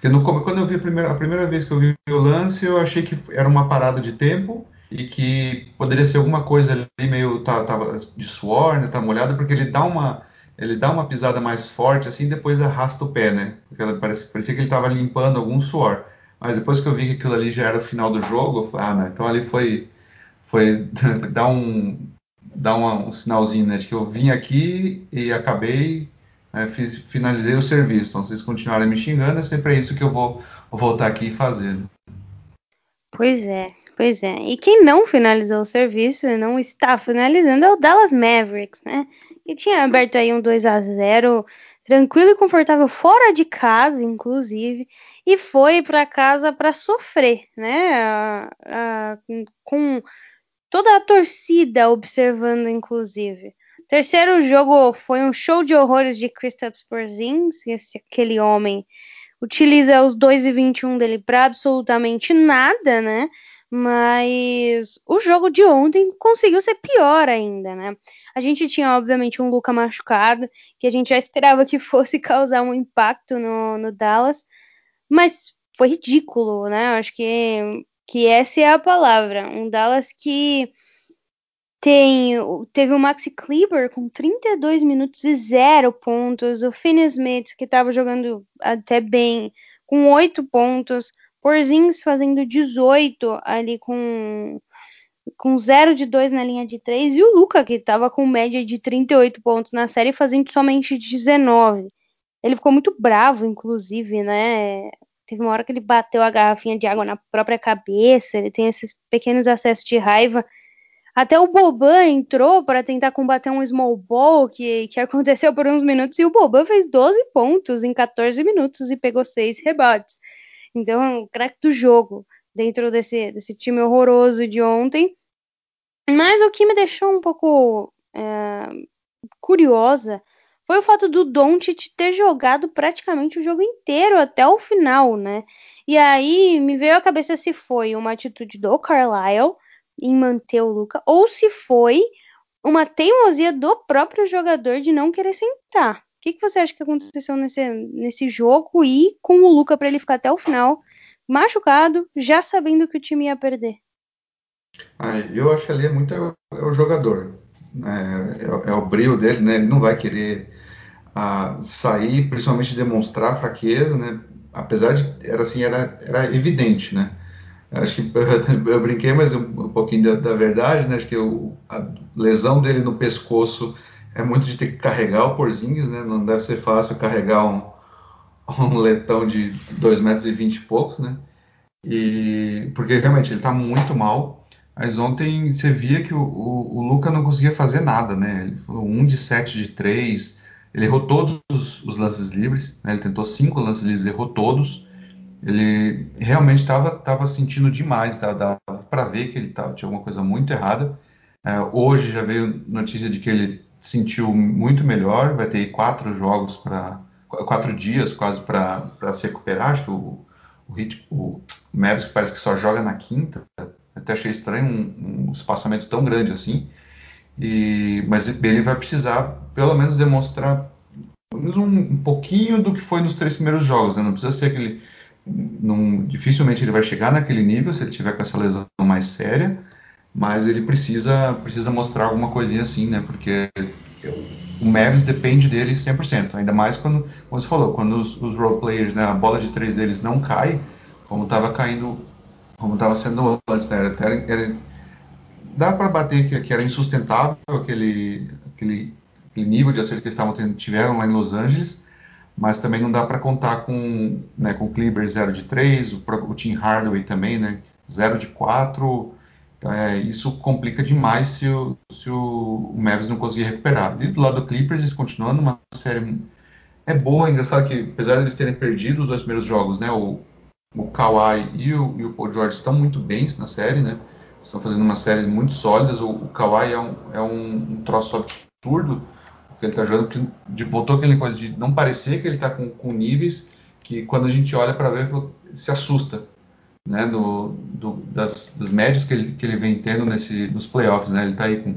Porque no, quando eu vi a primeira, a primeira vez que eu vi o lance, eu achei que era uma parada de tempo e que poderia ser alguma coisa ali meio tá, tava de suor, né, tá molhada, porque ele dá uma ele dá uma pisada mais forte assim, depois arrasta o pé, né? Porque ela parecia, parecia que ele estava limpando algum suor. Mas depois que eu vi que aquilo ali já era o final do jogo, falei, ah, não, então ali foi foi dar um dar um sinalzinho, né, de que eu vim aqui e acabei né, fiz, finalizei o serviço. Então, vocês continuarem me xingando, é sempre isso que eu vou, vou voltar aqui e fazer. Pois é, pois é. E quem não finalizou o serviço e não está finalizando é o Dallas Mavericks, né? Que tinha aberto aí um 2 a 0 tranquilo e confortável fora de casa, inclusive, e foi para casa para sofrer, né? A, a, com toda a torcida observando, inclusive. Terceiro jogo foi um show de horrores de Kristaps esse aquele homem utiliza os 2 e 21 dele para absolutamente nada, né? Mas o jogo de ontem conseguiu ser pior ainda, né? A gente tinha, obviamente, um Luca machucado, que a gente já esperava que fosse causar um impacto no, no Dallas, mas foi ridículo, né? Acho que, que essa é a palavra. Um Dallas que tem, teve o Maxi Kleber com 32 minutos e 0 pontos. O Finney Smith, que estava jogando até bem, com 8 pontos. Porzingis fazendo 18 ali com, com 0 de 2 na linha de 3. E o Luca, que estava com média de 38 pontos na série, fazendo somente 19. Ele ficou muito bravo, inclusive, né? teve uma hora que ele bateu a garrafinha de água na própria cabeça, ele tem esses pequenos acessos de raiva. Até o Boban entrou para tentar combater um small ball que, que aconteceu por uns minutos e o Boban fez 12 pontos em 14 minutos e pegou 6 rebotes. Então, é um craque do jogo dentro desse, desse time horroroso de ontem. Mas o que me deixou um pouco é, curiosa foi o fato do Doncic ter jogado praticamente o jogo inteiro até o final, né? E aí me veio à cabeça se foi uma atitude do Carlisle em manter o Luca, ou se foi uma teimosia do próprio jogador de não querer sentar. O que, que você acha que aconteceu nesse, nesse jogo e com o Luca para ele ficar até o final machucado, já sabendo que o time ia perder? Eu acho que ali é muito é o jogador. É, é, é, o brilho dele, né? Ele não vai querer ah, sair, principalmente demonstrar fraqueza, né? Apesar de era assim, era, era evidente, né? Acho que eu, brinquei, mas um, pouquinho da, da, verdade, né? Acho que a lesão dele no pescoço é muito de ter que carregar o Porzingis, né? Não deve ser fácil carregar um, um letão de 2 metros e 20 e poucos, né? E, porque realmente ele está muito mal. Mas ontem você via que o, o, o, Luca não conseguia fazer nada, né? Ele foi um de 7 de 3, ele errou todos os, os lances livres, né? ele tentou cinco lances livres, errou todos ele realmente estava sentindo demais, tá? dava para ver que ele tava, tinha alguma coisa muito errada. É, hoje já veio notícia de que ele sentiu muito melhor, vai ter quatro jogos para quatro dias quase para se recuperar. Acho que o, o, o Mavis parece que só joga na quinta. Até achei estranho um, um espaçamento tão grande assim. E, mas ele vai precisar pelo menos demonstrar um, um pouquinho do que foi nos três primeiros jogos. Né? Não precisa ser aquele não, dificilmente ele vai chegar naquele nível se ele tiver com essa lesão mais séria, mas ele precisa precisa mostrar alguma coisinha assim, né? Porque o Mavis depende dele 100%, ainda mais quando, como você falou, quando os, os role players, né, a bola de três deles não cai, como estava caindo, como estava sendo antes, né? Era, era, dá para bater que, que, era insustentável aquele, aquele, aquele nível de acerto que eles estavam tiveram lá em Los Angeles, mas também não dá para contar com, né, com o Kleber 0 de 3, o, o Tim Hardaway também, né, 0 de 4. Então, é, isso complica demais se o, se o, Mavis não conseguir recuperar. E do lado do Clippers, eles continuam numa série. É boa, é engraçado que, apesar de eles terem perdido os dois primeiros jogos, né, o, o Kawhi e o, e o Paul George estão muito bem na série, né? Estão fazendo uma série muito sólidas. O, o Kawhi é um, é um, um troço absurdo que ele está jogando, de, voltou aquele coisa de não parecer que ele está com, com, níveis que quando a gente olha para ver se assusta, né, do, do, das, das, médias que ele, que ele vem tendo nesse, nos playoffs, né, ele está aí com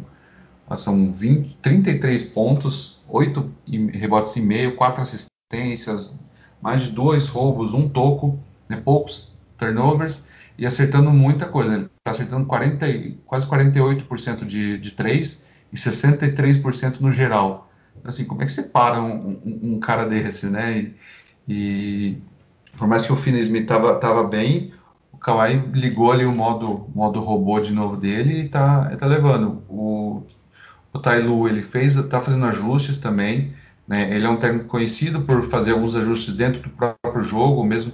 são 20, 33 pontos, 8 rebotes e meio, 4 assistências, mais de dois roubos, um toco, né, poucos turnovers e acertando muita coisa. Ele está acertando 40, quase 48% de, de 3 e 63% no geral assim, como é que você para um, um, um cara desse, né? E, e, por mais que o Finney Smith tava, tava bem, o Kawhi ligou ali o modo, modo robô de novo dele e tá, tá levando. O, o Tailu, ele fez, tá fazendo ajustes também, né? Ele é um técnico conhecido por fazer alguns ajustes dentro do próprio jogo, mesmo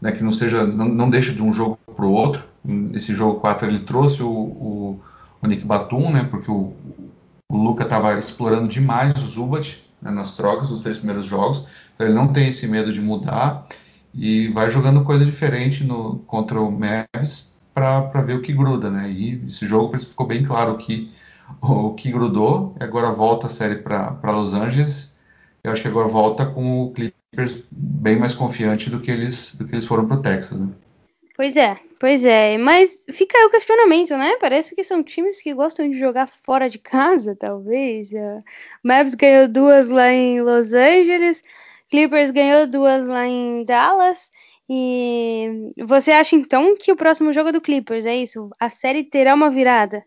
né, que não seja, não, não deixa de um jogo para o outro. Nesse jogo 4 ele trouxe o, o, o Nick Batum, né? Porque o, o Luca estava explorando demais o Zubat né, nas trocas nos três primeiros jogos, então ele não tem esse medo de mudar e vai jogando coisa diferente no, contra o Mavs para ver o que gruda, né? E esse jogo ficou bem claro que, o que grudou, e agora volta a série para Los Angeles. Eu acho que agora volta com o Clippers bem mais confiante do que eles, do que eles foram para o Texas, né? Pois é, pois é. Mas fica aí o questionamento, né? Parece que são times que gostam de jogar fora de casa, talvez. Uh, Mavs ganhou duas lá em Los Angeles, Clippers ganhou duas lá em Dallas. E você acha então que o próximo jogo é do Clippers, é isso? A série terá uma virada?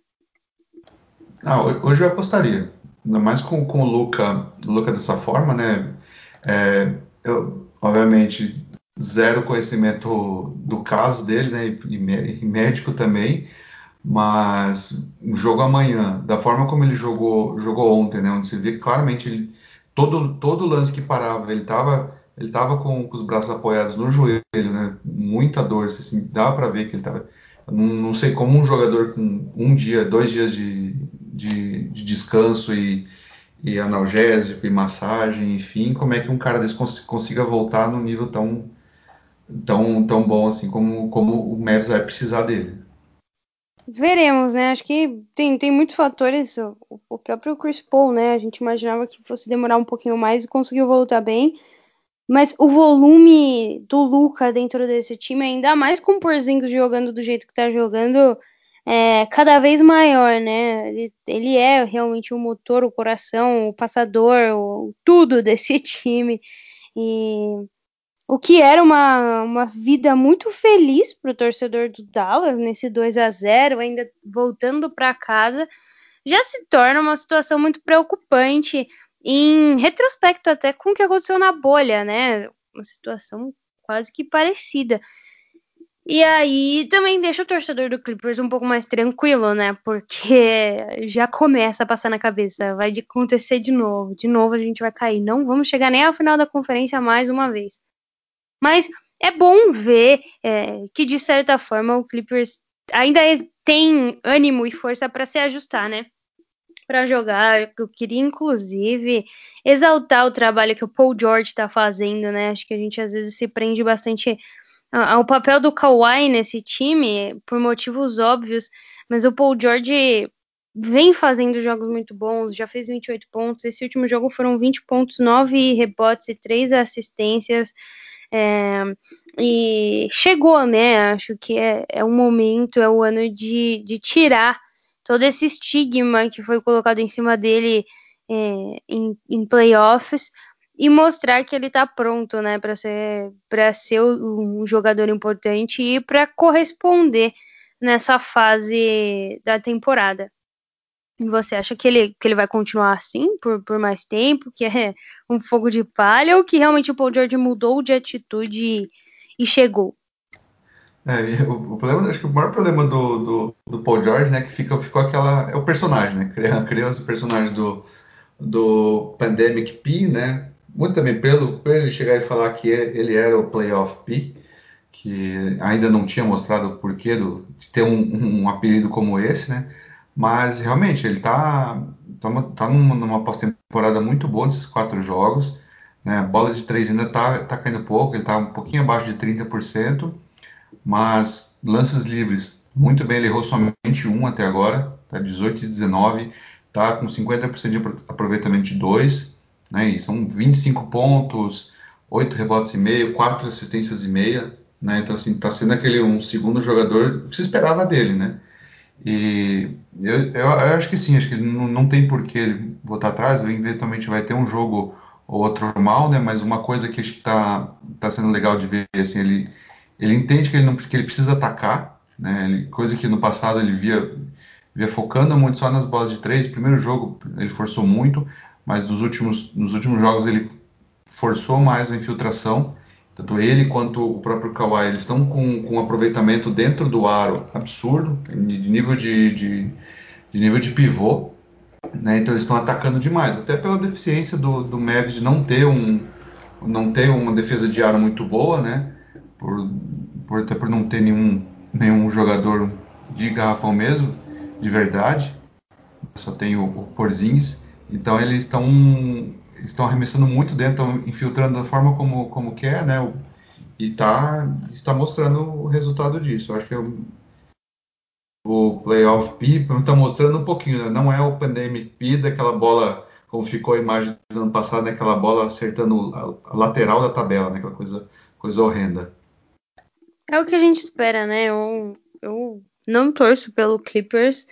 Ah, hoje eu apostaria. Ainda mais com, com o Luca, Luca dessa forma, né? É, eu, obviamente, zero conhecimento do caso dele, né, e, médico também, mas o jogo amanhã, da forma como ele jogou, jogou ontem, né, onde você vê claramente ele, todo todo lance que parava, ele estava ele estava com, com, os braços apoiados no joelho, né? Muita dor, assim, dá para ver que ele estava. Não, não, sei como um jogador com um dia, dois dias de, de, de descanso e, e, analgésico e massagem, enfim, como é que um cara desse cons consiga voltar num nível tão, tão, tão bom assim como, como o Mavs vai precisar dele. Veremos, né? Acho que tem, tem muitos fatores. O, o próprio Chris Paul, né? A gente imaginava que fosse demorar um pouquinho mais e conseguiu voltar bem. Mas o volume do Luca dentro desse time, ainda mais com o Porzingis jogando do jeito que tá jogando, é cada vez maior, né? Ele, ele é realmente o motor, o coração, o passador, o, tudo desse time. E o que era uma, uma vida muito feliz para o torcedor do Dallas nesse 2 a 0 ainda voltando para casa, já se torna uma situação muito preocupante em retrospecto até com o que aconteceu na bolha, né? Uma situação quase que parecida. E aí também deixa o torcedor do Clippers um pouco mais tranquilo, né? Porque já começa a passar na cabeça, vai acontecer de novo, de novo a gente vai cair, não vamos chegar nem ao final da conferência mais uma vez. Mas é bom ver é, que de certa forma o Clippers ainda tem ânimo e força para se ajustar, né? para jogar. Eu queria, inclusive, exaltar o trabalho que o Paul George está fazendo, né? Acho que a gente às vezes se prende bastante ao papel do Kawhi nesse time, por motivos óbvios, mas o Paul George vem fazendo jogos muito bons, já fez 28 pontos. Esse último jogo foram 20 pontos, 9 rebotes e 3 assistências. É, e chegou, né? Acho que é, é um momento, é o ano de, de tirar todo esse estigma que foi colocado em cima dele é, em, em, playoffs e mostrar que ele está pronto, né, para ser para ser um jogador importante e para corresponder nessa fase da temporada. Você acha que ele, que ele vai continuar assim por, por mais tempo, que é um fogo de palha, ou que realmente o Paul George mudou de atitude e, chegou? É, o, o, problema, acho que o maior problema do, do, do, Paul George, né, que fica, ficou aquela, é o personagem, né, criou, criou esse personagem do, do Pandemic P, né, muito também pelo, pelo ele chegar e falar que ele era o Playoff P, que ainda não tinha mostrado o porquê do, de ter um, um apelido como esse, né, mas realmente ele tá, tá, tá numa, numa pós-temporada muito boa nesses quatro jogos, né, bola de três ainda tá, tá caindo pouco, ele tá um pouquinho abaixo de 30%, mas lances livres, muito bem, ele errou somente um até agora, tá 18 e 19, tá com 50% de aproveitamento de dois, né, e são 25 pontos, 8 rebotes e meio, 4 assistências e meia, né, então assim, tá sendo aquele um segundo jogador que se esperava dele, né, e eu, eu, eu acho que sim, acho que não, não tem por que ele voltar atrás, eventualmente vai ter um jogo ou outro mal, né, mas uma coisa que acho que tá, tá sendo legal de ver, assim, ele ele entende que ele, não, que ele precisa atacar, né? Ele, coisa que no passado ele via, via focando muito só nas bolas de três. Primeiro jogo ele forçou muito, mas nos últimos, nos últimos jogos ele forçou mais a infiltração. Tanto ele quanto o próprio Kawhi, eles estão com, com um aproveitamento dentro do aro absurdo, de nível de, de, de nível de pivô. Né? Então eles estão atacando demais, até pela deficiência do, do Mavis de não ter um não ter uma defesa de aro muito boa, né? por, por até por não ter nenhum, nenhum jogador de garrafão mesmo, de verdade. Só tem o, o Porzingis. Então eles estão estão arremessando muito dentro, estão infiltrando da forma como, como quer, né? E tá, está mostrando o resultado disso. Eu acho que é o, o Playoff P está mostrando um pouquinho, né? não é o Pandemic P daquela bola, como ficou a imagem do ano passado, né? aquela bola acertando a, a lateral da tabela, né? aquela coisa, coisa horrenda. É o que a gente espera, né? Eu, eu não torço pelo Clippers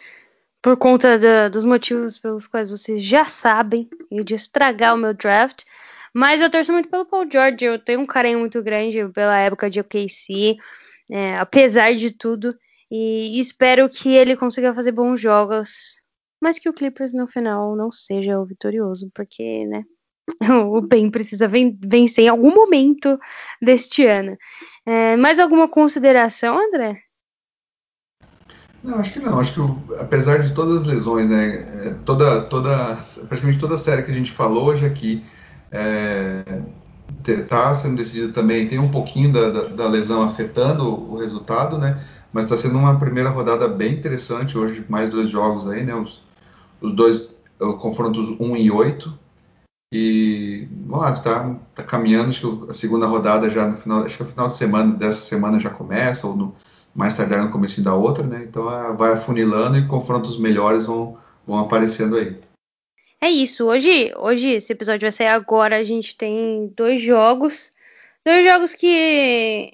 por conta da, dos motivos pelos quais vocês já sabem e de estragar o meu draft. Mas eu torço muito pelo Paul George. Eu tenho um carinho muito grande pela época de OKC, é, apesar de tudo. E espero que ele consiga fazer bons jogos. Mas que o Clippers no final não seja o vitorioso, porque, né? o bem precisa vencer em algum momento deste ano. É, mais alguma consideração, André? Não, acho que não. Acho que apesar de todas as lesões, né, é, toda, toda, praticamente toda a série que a gente falou hoje aqui, é, está sendo decidido também, tem um pouquinho da, da, da lesão afetando o resultado, né? Mas está sendo uma primeira rodada bem interessante. Hoje, mais dois jogos aí, né? Os, os dois confrontos 1 e 8. E vamos lá, tá, tá caminhando. Acho que a segunda rodada já no final, acho que no final de semana dessa semana já começa, ou no, mais tardar no começo da outra, né? Então vai afunilando e confrontos melhores vão, vão aparecendo aí. É isso. Hoje, hoje esse episódio vai sair agora. A gente tem dois jogos. Dois jogos que.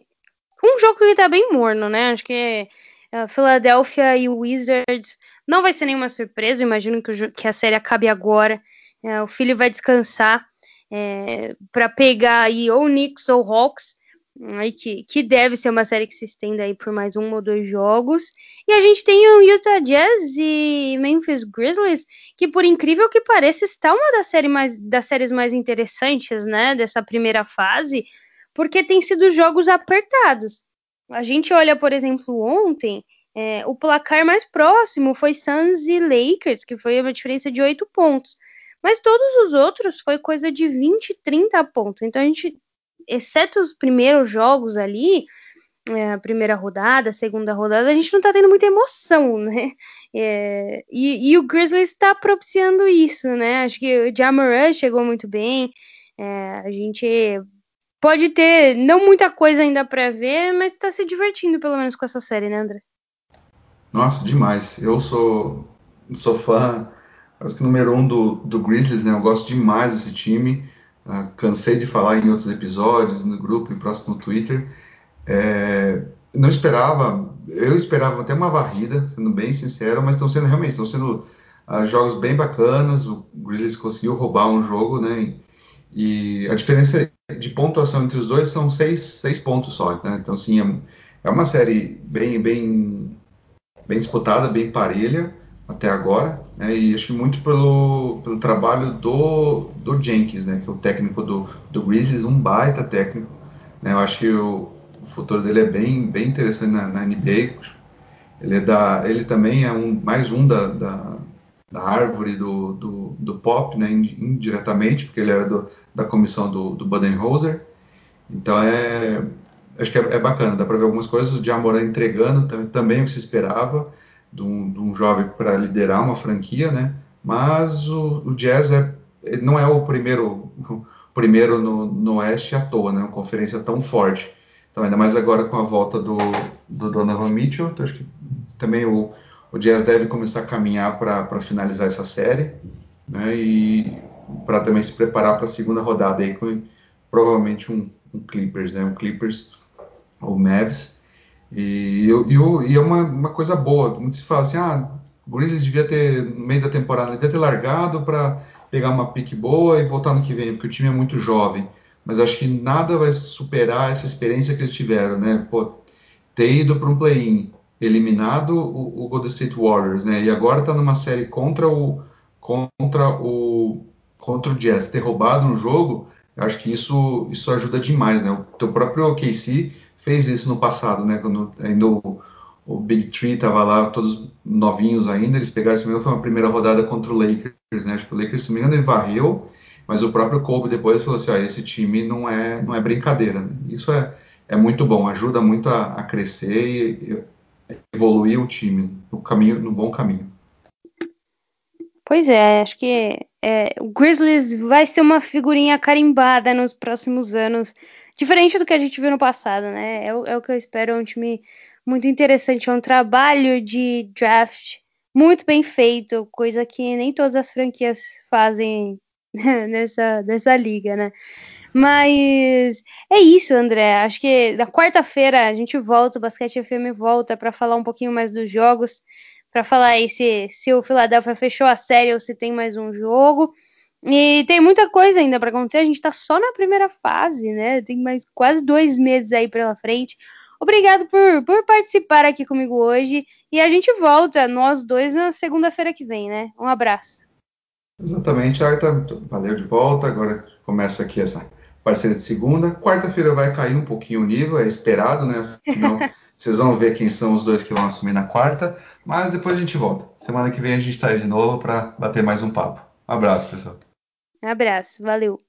Um jogo que tá bem morno, né? Acho que a Philadelphia e o Wizards não vai ser nenhuma surpresa. Eu imagino que, o, que, a série acabe agora. É, o filho vai descansar é, para pegar aí ou Knicks ou Hawks aí que, que deve ser uma série que se estenda aí por mais um ou dois jogos. E a gente tem o Utah Jazz e Memphis Grizzlies, que por incrível que pareça está uma das, série mais, das séries mais interessantes, né, dessa primeira fase, porque tem sido jogos apertados. A gente olha, por exemplo, ontem, é, o placar mais próximo foi Suns e Lakers, que foi uma diferença de 8 pontos. Mas todos os outros foi coisa de 20, 30 pontos. Então a gente exceto os primeiros jogos ali, é, a primeira rodada, a segunda rodada, a gente não tá tendo muita emoção, né? É, e, e, o Grizzlies está propiciando isso, né? Acho que o Jamoran chegou muito bem. É, a gente pode ter não muita coisa ainda para ver, mas está se divertindo pelo menos com essa série, né, André? Nossa, demais. Eu sou, sou fã, acho que número um do, do Grizzlies, né? Eu gosto demais desse time. Uh, cansei de falar em outros episódios, no grupo, em próximo Twitter. É, não esperava, eu esperava até uma varrida, sendo bem sincero, mas estão sendo realmente, estão sendo uh, jogos bem bacanas. O Grizzlies conseguiu roubar um jogo, né? E, e a diferença de pontuação entre os dois são seis, seis pontos só, né? Então, sim, é, é uma série bem, bem, bem disputada, bem parelha até agora, né, e acho que muito pelo, pelo trabalho do, do Jenkins, né, que é o técnico do, do Grizzlies, um baita técnico. Né, eu acho que o, o futuro dele é bem, bem interessante na, na NBA. Ele, é da, ele também é um, mais um da, da, da árvore do, do, do, pop, né, indiretamente, porque ele era do, da comissão do, do Budenholzer. Então é, acho que é, é bacana, dá para ver algumas coisas. O Jamoran entregando também, também o que se esperava de um, de um jovem para liderar uma franquia, né? Mas o, o Jazz é, não é o primeiro, o primeiro no, no Oeste à toa, né? Uma conferência tão forte. Então, ainda mais agora com a volta do, do Donovan Mitchell, então acho que também o, o Jazz deve começar a caminhar para finalizar essa série, né? E para também se preparar para a segunda rodada aí com provavelmente um, um Clippers, né? Um Clippers ou Mavs e, e, e é uma, uma, coisa boa. Muito se fala assim, ah, o Grizzlies devia ter, no meio da temporada, devia ter largado para pegar uma pique boa e voltar no que vem, porque o time é muito jovem. Mas acho que nada vai superar essa experiência que eles tiveram, né? Pô, ter ido para um play-in, eliminado o, o, Golden State Warriors, né? E agora está numa série contra o contra o contra o Jazz, ter roubado um jogo, acho que isso isso ajuda demais, né? O teu próprio OKC fez isso no passado, né? Quando ainda o, o Big Three estava lá, todos novinhos ainda, eles pegaram, se não me engano, foi uma primeira rodada contra o Lakers, né? Acho que o Lakers, se não me engano, ele varreu, mas o próprio Kobe depois falou assim, ó, esse time não é, não é brincadeira, né? Isso é, é muito bom, ajuda muito a, a crescer e, e, evoluir o time no caminho, no bom caminho. Pois é, acho que é, o Grizzlies vai ser uma figurinha carimbada nos próximos anos diferente do que a gente viu no passado, né? É o, é o que eu espero, é um time muito interessante, é um trabalho de draft muito bem feito, coisa que nem todas as franquias fazem nessa, nessa liga, né? Mas é isso, André. Acho que na quarta-feira a gente volta, o Basquete FM volta para falar um pouquinho mais dos jogos, para falar aí se, se o Philadelphia fechou a série ou se tem mais um jogo. E tem muita coisa ainda para acontecer. A gente está só na primeira fase, né? Tem mais quase dois meses aí pela frente. Obrigado por, por participar aqui comigo hoje. E a gente volta, nós dois, na segunda-feira que vem, né? Um abraço. Exatamente, Arta. Valeu de volta. Agora começa aqui essa parceria de segunda. Quarta-feira vai cair um pouquinho o nível, é esperado, né? Afinal, vocês vão ver quem são os dois que vão assumir na quarta. Mas depois a gente volta. Semana que vem a gente está aí de novo para bater mais um papo. Um abraço, pessoal. Abraço, valeu.